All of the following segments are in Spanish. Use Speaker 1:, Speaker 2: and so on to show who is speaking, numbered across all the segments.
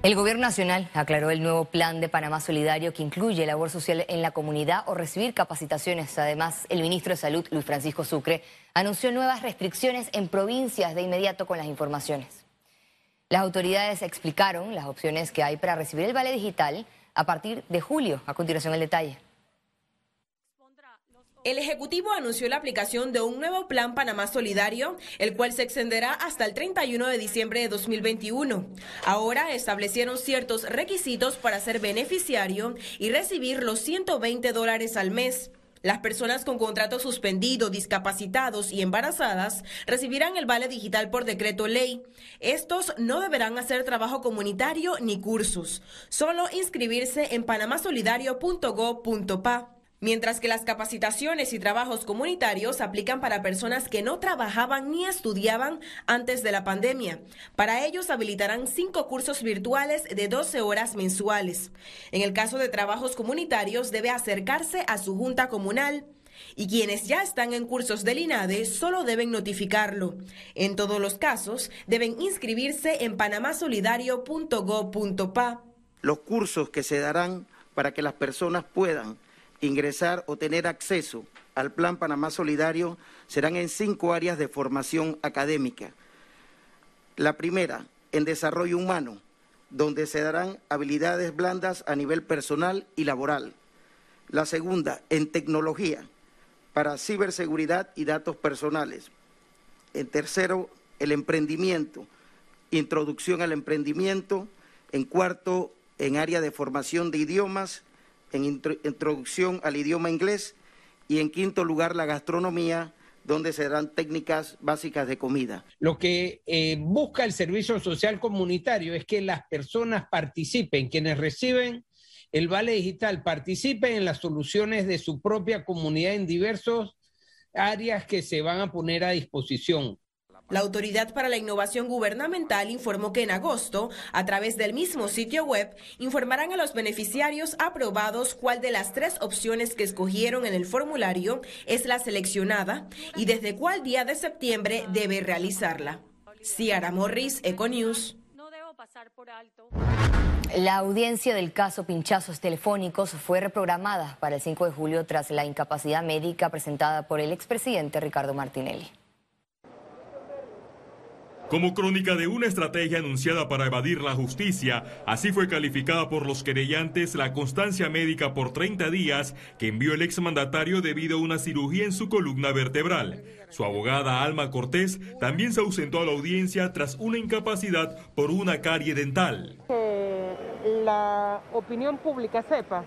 Speaker 1: El Gobierno Nacional aclaró el nuevo plan de Panamá Solidario que incluye labor social en la comunidad o recibir capacitaciones. Además, el ministro de Salud, Luis Francisco Sucre, anunció nuevas restricciones en provincias de inmediato con las informaciones. Las autoridades explicaron las opciones que hay para recibir el vale digital a partir de julio. A continuación el detalle.
Speaker 2: El Ejecutivo anunció la aplicación de un nuevo plan Panamá Solidario, el cual se extenderá hasta el 31 de diciembre de 2021. Ahora establecieron ciertos requisitos para ser beneficiario y recibir los 120 dólares al mes. Las personas con contrato suspendido, discapacitados y embarazadas recibirán el vale digital por decreto ley. Estos no deberán hacer trabajo comunitario ni cursos, solo inscribirse en panamasolidario.gov.pa. Mientras que las capacitaciones y trabajos comunitarios aplican para personas que no trabajaban ni estudiaban antes de la pandemia. Para ellos habilitarán cinco cursos virtuales de 12 horas mensuales. En el caso de trabajos comunitarios debe acercarse a su junta comunal. Y quienes ya están en cursos del INADE solo deben notificarlo. En todos los casos, deben inscribirse en panamasolidario.gov.pa.
Speaker 3: Los cursos que se darán para que las personas puedan ingresar o tener acceso al Plan Panamá Solidario serán en cinco áreas de formación académica. La primera, en desarrollo humano, donde se darán habilidades blandas a nivel personal y laboral. La segunda, en tecnología, para ciberseguridad y datos personales. En tercero, el emprendimiento, introducción al emprendimiento. En cuarto, en área de formación de idiomas en introducción al idioma inglés y en quinto lugar la gastronomía donde se dan técnicas básicas de comida.
Speaker 4: Lo que eh, busca el Servicio Social Comunitario es que las personas participen, quienes reciben el vale digital, participen en las soluciones de su propia comunidad en diversas áreas que se van a poner a disposición.
Speaker 2: La Autoridad para la Innovación Gubernamental informó que en agosto, a través del mismo sitio web, informarán a los beneficiarios aprobados cuál de las tres opciones que escogieron en el formulario es la seleccionada y desde cuál día de septiembre debe realizarla. Ciara Morris, Econews.
Speaker 1: La audiencia del caso pinchazos telefónicos fue reprogramada para el 5 de julio tras la incapacidad médica presentada por el expresidente Ricardo Martinelli.
Speaker 5: Como crónica de una estrategia anunciada para evadir la justicia, así fue calificada por los querellantes la constancia médica por 30 días que envió el exmandatario debido a una cirugía en su columna vertebral. Su abogada Alma Cortés también se ausentó a la audiencia tras una incapacidad por una carie dental.
Speaker 6: Que la opinión pública sepa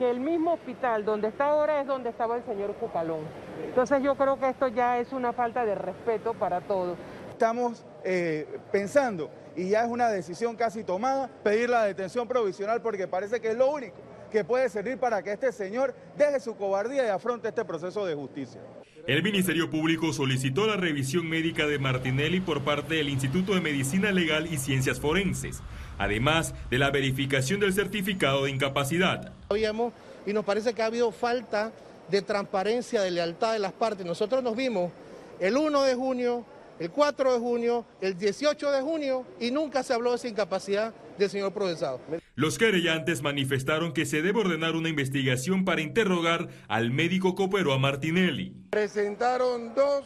Speaker 6: que el mismo hospital donde está ahora es donde estaba el señor Cucalón. Entonces yo creo que esto ya es una falta de respeto para todos
Speaker 7: estamos eh, pensando, y ya es una decisión casi tomada, pedir la detención provisional porque parece que es lo único que puede servir para que este señor deje su cobardía y afronte este proceso de justicia.
Speaker 5: El Ministerio Público solicitó la revisión médica de Martinelli por parte del Instituto de Medicina Legal y Ciencias Forenses, además de la verificación del certificado de incapacidad.
Speaker 8: y nos parece que ha habido falta de transparencia, de lealtad de las partes. Nosotros nos vimos el 1 de junio el 4 de junio, el 18 de junio y nunca se habló de esa incapacidad del señor procesado.
Speaker 5: Los querellantes manifestaron que se debe ordenar una investigación para interrogar al médico copero a Martinelli.
Speaker 9: Presentaron dos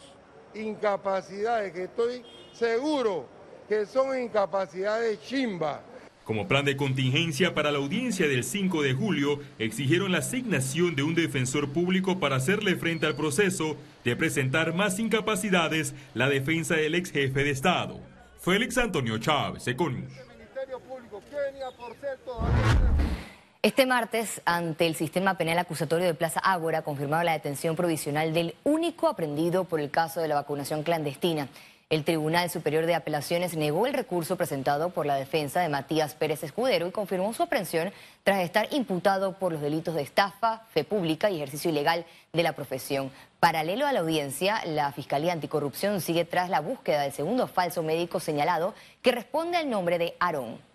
Speaker 9: incapacidades que estoy seguro que son incapacidades chimba.
Speaker 5: Como plan de contingencia para la audiencia del 5 de julio, exigieron la asignación de un defensor público para hacerle frente al proceso de presentar más incapacidades la defensa del ex jefe de Estado. Félix Antonio Chávez, Econius.
Speaker 1: Este martes, ante el sistema penal acusatorio de Plaza Ágora, confirmaba la detención provisional del único aprendido por el caso de la vacunación clandestina. El Tribunal Superior de Apelaciones negó el recurso presentado por la defensa de Matías Pérez Escudero y confirmó su aprehensión tras estar imputado por los delitos de estafa, fe pública y ejercicio ilegal de la profesión. Paralelo a la audiencia, la Fiscalía Anticorrupción sigue tras la búsqueda del segundo falso médico señalado que responde al nombre de Aarón.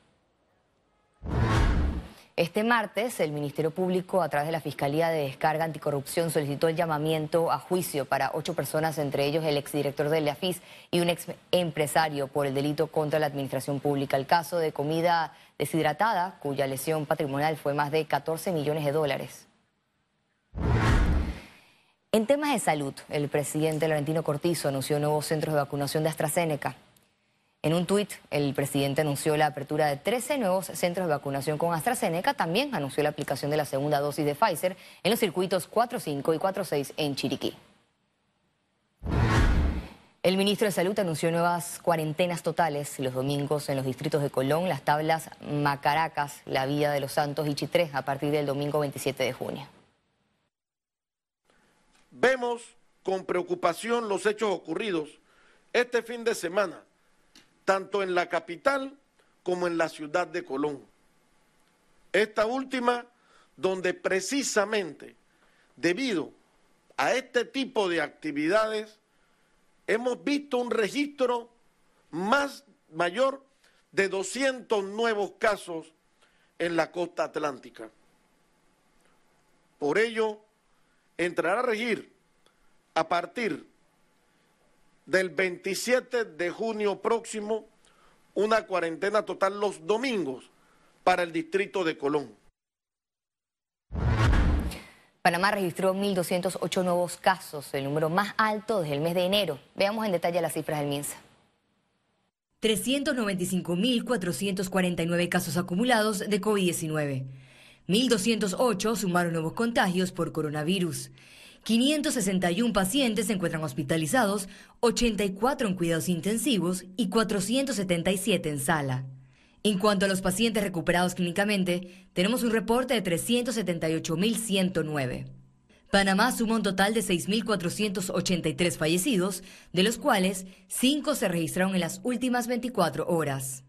Speaker 1: Este martes, el Ministerio Público, a través de la Fiscalía de Descarga Anticorrupción, solicitó el llamamiento a juicio para ocho personas, entre ellos el exdirector del AFIS y un ex empresario por el delito contra la administración pública. El caso de comida deshidratada, cuya lesión patrimonial fue más de 14 millones de dólares. En temas de salud, el presidente Laurentino Cortizo anunció nuevos centros de vacunación de AstraZeneca. En un tuit, el presidente anunció la apertura de 13 nuevos centros de vacunación con AstraZeneca. También anunció la aplicación de la segunda dosis de Pfizer en los circuitos 4.5 y 4.6 en Chiriquí. El ministro de Salud anunció nuevas cuarentenas totales los domingos en los distritos de Colón, Las Tablas, Macaracas, La Villa de los Santos y Chitré a partir del domingo 27 de junio.
Speaker 10: Vemos con preocupación los hechos ocurridos este fin de semana tanto en la capital como en la ciudad de Colón. Esta última, donde precisamente debido a este tipo de actividades hemos visto un registro más mayor de 200 nuevos casos en la costa atlántica. Por ello, entrará a regir a partir del 27 de junio próximo una cuarentena total los domingos para el distrito de Colón.
Speaker 1: Panamá registró 1.208 nuevos casos, el número más alto desde el mes de enero. Veamos en detalle las cifras del MINSA.
Speaker 11: 395.449 casos acumulados de COVID-19. 1.208 sumaron nuevos contagios por coronavirus. 561 pacientes se encuentran hospitalizados, 84 en cuidados intensivos y 477 en sala. En cuanto a los pacientes recuperados clínicamente, tenemos un reporte de 378.109. Panamá suma un total de 6.483 fallecidos, de los cuales 5 se registraron en las últimas 24 horas.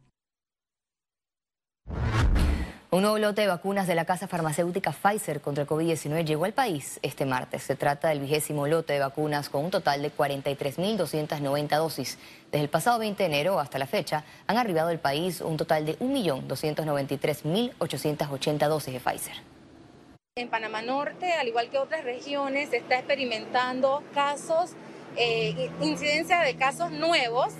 Speaker 1: Un nuevo lote de vacunas de la casa farmacéutica Pfizer contra el COVID-19 llegó al país este martes. Se trata del vigésimo lote de vacunas con un total de 43.290 dosis. Desde el pasado 20 de enero hasta la fecha han arribado al país un total de 1.293.880 dosis de Pfizer.
Speaker 12: En Panamá Norte, al igual que otras regiones, se está experimentando casos, eh, incidencia de casos nuevos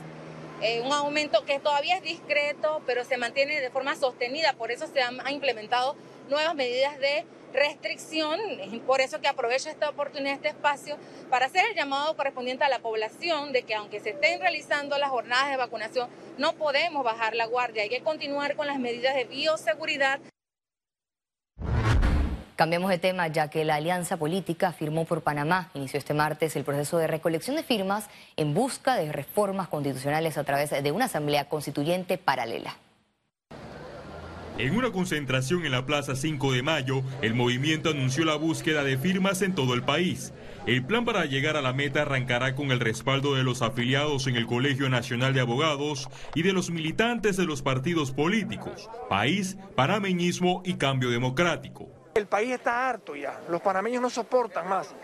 Speaker 12: eh, un aumento que todavía es discreto, pero se mantiene de forma sostenida. Por eso se han, implementado nuevas medidas de restricción. Por eso que aprovecho esta oportunidad, este espacio, para hacer el llamado correspondiente a la población de que aunque se estén realizando las jornadas de vacunación, no podemos bajar la guardia. Hay que continuar con las medidas de bioseguridad.
Speaker 1: Cambiamos de tema ya que la Alianza Política firmó por Panamá inició este martes el proceso de recolección de firmas en busca de reformas constitucionales a través de una asamblea constituyente paralela.
Speaker 5: En una concentración en la Plaza 5 de Mayo, el movimiento anunció la búsqueda de firmas en todo el país. El plan para llegar a la meta arrancará con el respaldo de los afiliados en el Colegio Nacional de Abogados y de los militantes de los partidos políticos, País, Panameñismo y Cambio Democrático.
Speaker 13: El país está harto ya, los panameños no soportan más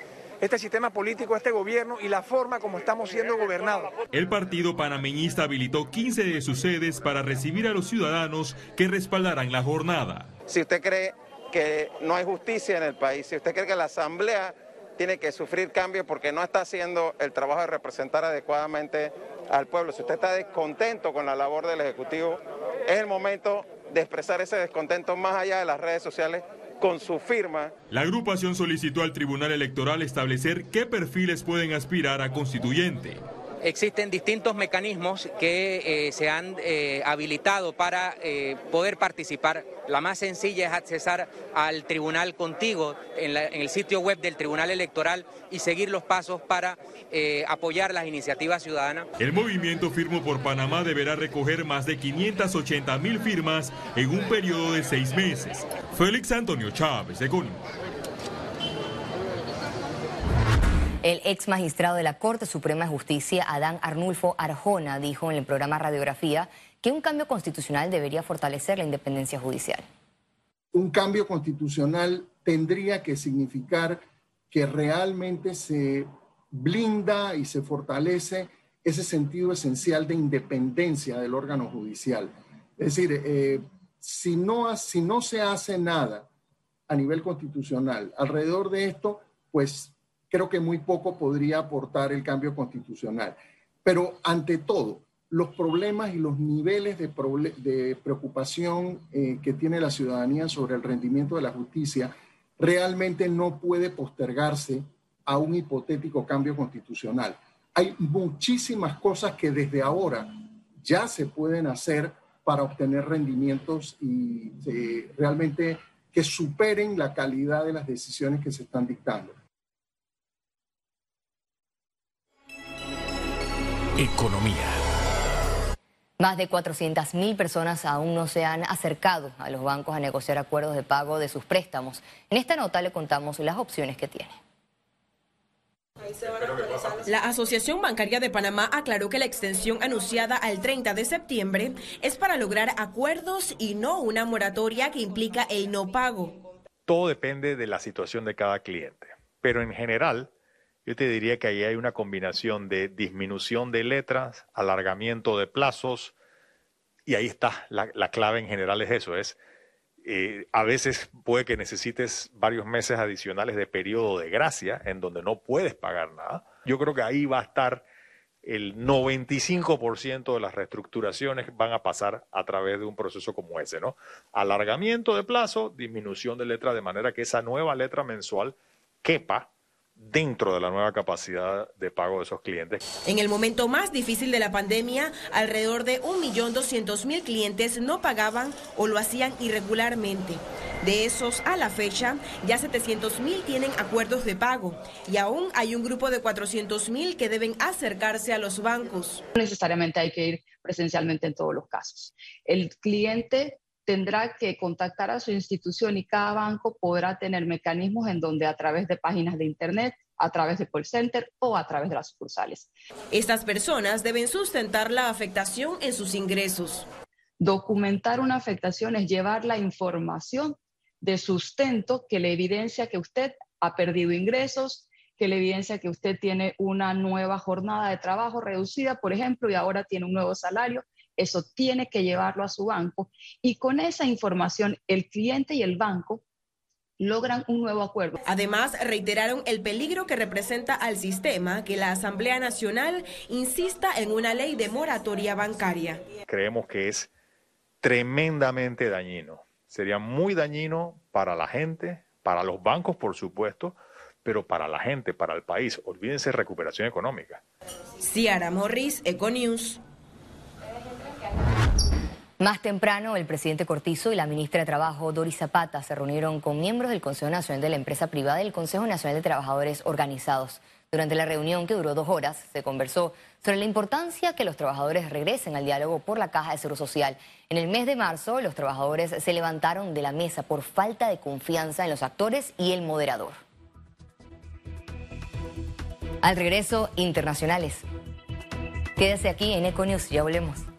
Speaker 13: este sistema político, este gobierno y la forma como estamos siendo gobernados.
Speaker 5: El partido panameñista habilitó 15 de sus sedes para recibir a los ciudadanos que respaldarán la jornada.
Speaker 14: Si usted cree que no hay justicia en el país, si usted cree que la Asamblea tiene que sufrir cambios porque no está haciendo el trabajo de representar adecuadamente al pueblo, si usted está descontento con la labor del Ejecutivo, es el momento de expresar ese descontento más allá de las redes sociales con su firma.
Speaker 5: La agrupación solicitó al Tribunal Electoral establecer qué perfiles pueden aspirar a constituyente.
Speaker 15: Existen distintos mecanismos que eh, se han eh, habilitado para eh, poder participar. La más sencilla es accesar al tribunal contigo en, el sitio web del Tribunal Electoral y seguir los pasos para apoyar las iniciativas ciudadanas.
Speaker 5: El movimiento Firmo por Panamá deberá recoger más de 580 mil firmas en un periodo de seis meses. Félix Antonio Chávez, Econ.
Speaker 1: El ex magistrado de la Corte Suprema de Justicia, Adán Arnulfo Arjona, dijo en el programa Radiografía que un cambio constitucional debería fortalecer la independencia judicial.
Speaker 16: Un cambio constitucional tendría que significar que realmente se blinda y se fortalece ese sentido esencial de independencia del órgano judicial. Es decir, eh, si no, si no se hace nada a nivel constitucional alrededor de esto, pues creo que muy poco podría aportar el cambio constitucional. Pero ante todo, los problemas y los niveles de, de preocupación eh, que tiene la ciudadanía sobre el rendimiento de la justicia realmente no puede postergarse a un hipotético cambio constitucional. Hay muchísimas cosas que desde ahora ya se pueden hacer para obtener rendimientos y eh, realmente que superen la calidad de las decisiones que se están dictando.
Speaker 1: Economía. Más de 400.000 personas aún no se han acercado a los bancos a negociar acuerdos de pago de sus préstamos. En esta nota le contamos las opciones que tiene.
Speaker 2: La Asociación Bancaria de Panamá aclaró que la extensión anunciada al 30 de septiembre es para lograr acuerdos y no una moratoria que implica el no pago.
Speaker 17: Todo depende de la situación de cada cliente, pero en general yo te diría que ahí hay una combinación de disminución de letras, alargamiento de plazos, y ahí está, la, clave en general es eso, es eh, a veces puede que necesites varios meses adicionales de periodo de gracia en donde no puedes pagar nada. Yo creo que ahí va a estar el 95% de las reestructuraciones van a pasar a través de un proceso como ese, ¿no? Alargamiento de plazo, disminución de letra de manera que esa nueva letra mensual quepa dentro de la nueva capacidad de pago de esos clientes.
Speaker 2: En el momento más difícil de la pandemia, alrededor de 1.200.000 clientes no pagaban o lo hacían irregularmente. De esos, a la fecha, ya 700.000 tienen acuerdos de pago y aún hay un grupo de 400.000 que deben acercarse a los bancos.
Speaker 18: No necesariamente hay que ir presencialmente en todos los casos. El cliente tendrá que contactar a su institución y cada banco podrá tener mecanismos en donde a través de páginas de Internet, a través de call center o a través de las sucursales.
Speaker 2: Estas personas deben sustentar la afectación en sus ingresos.
Speaker 18: Documentar una afectación es llevar la información de sustento que le evidencia que usted ha perdido ingresos, que le evidencia que usted tiene una nueva jornada de trabajo reducida, por ejemplo, y ahora tiene un nuevo salario eso tiene que llevarlo a su banco y con esa información el cliente y el banco logran un nuevo acuerdo.
Speaker 2: Además, reiteraron el peligro que representa al sistema que la Asamblea Nacional insista en una ley de moratoria bancaria.
Speaker 17: Creemos que es tremendamente dañino. Sería muy dañino para la gente, para los bancos, por supuesto, pero para la gente, para el país. Olvídense recuperación económica.
Speaker 2: Ciara Morris, Econews.
Speaker 1: Más temprano, el presidente Cortizo y la ministra de Trabajo, Doris Zapata, se reunieron con miembros del Consejo Nacional de la Empresa Privada y el Consejo Nacional de Trabajadores Organizados. Durante la reunión, que duró dos horas, se conversó sobre la importancia que los trabajadores regresen al diálogo por la Caja de Seguro Social. En el mes de marzo, los trabajadores se levantaron de la mesa por falta de confianza en los actores y el moderador. Al regreso, internacionales. Quédese aquí en Econews, ya volvemos.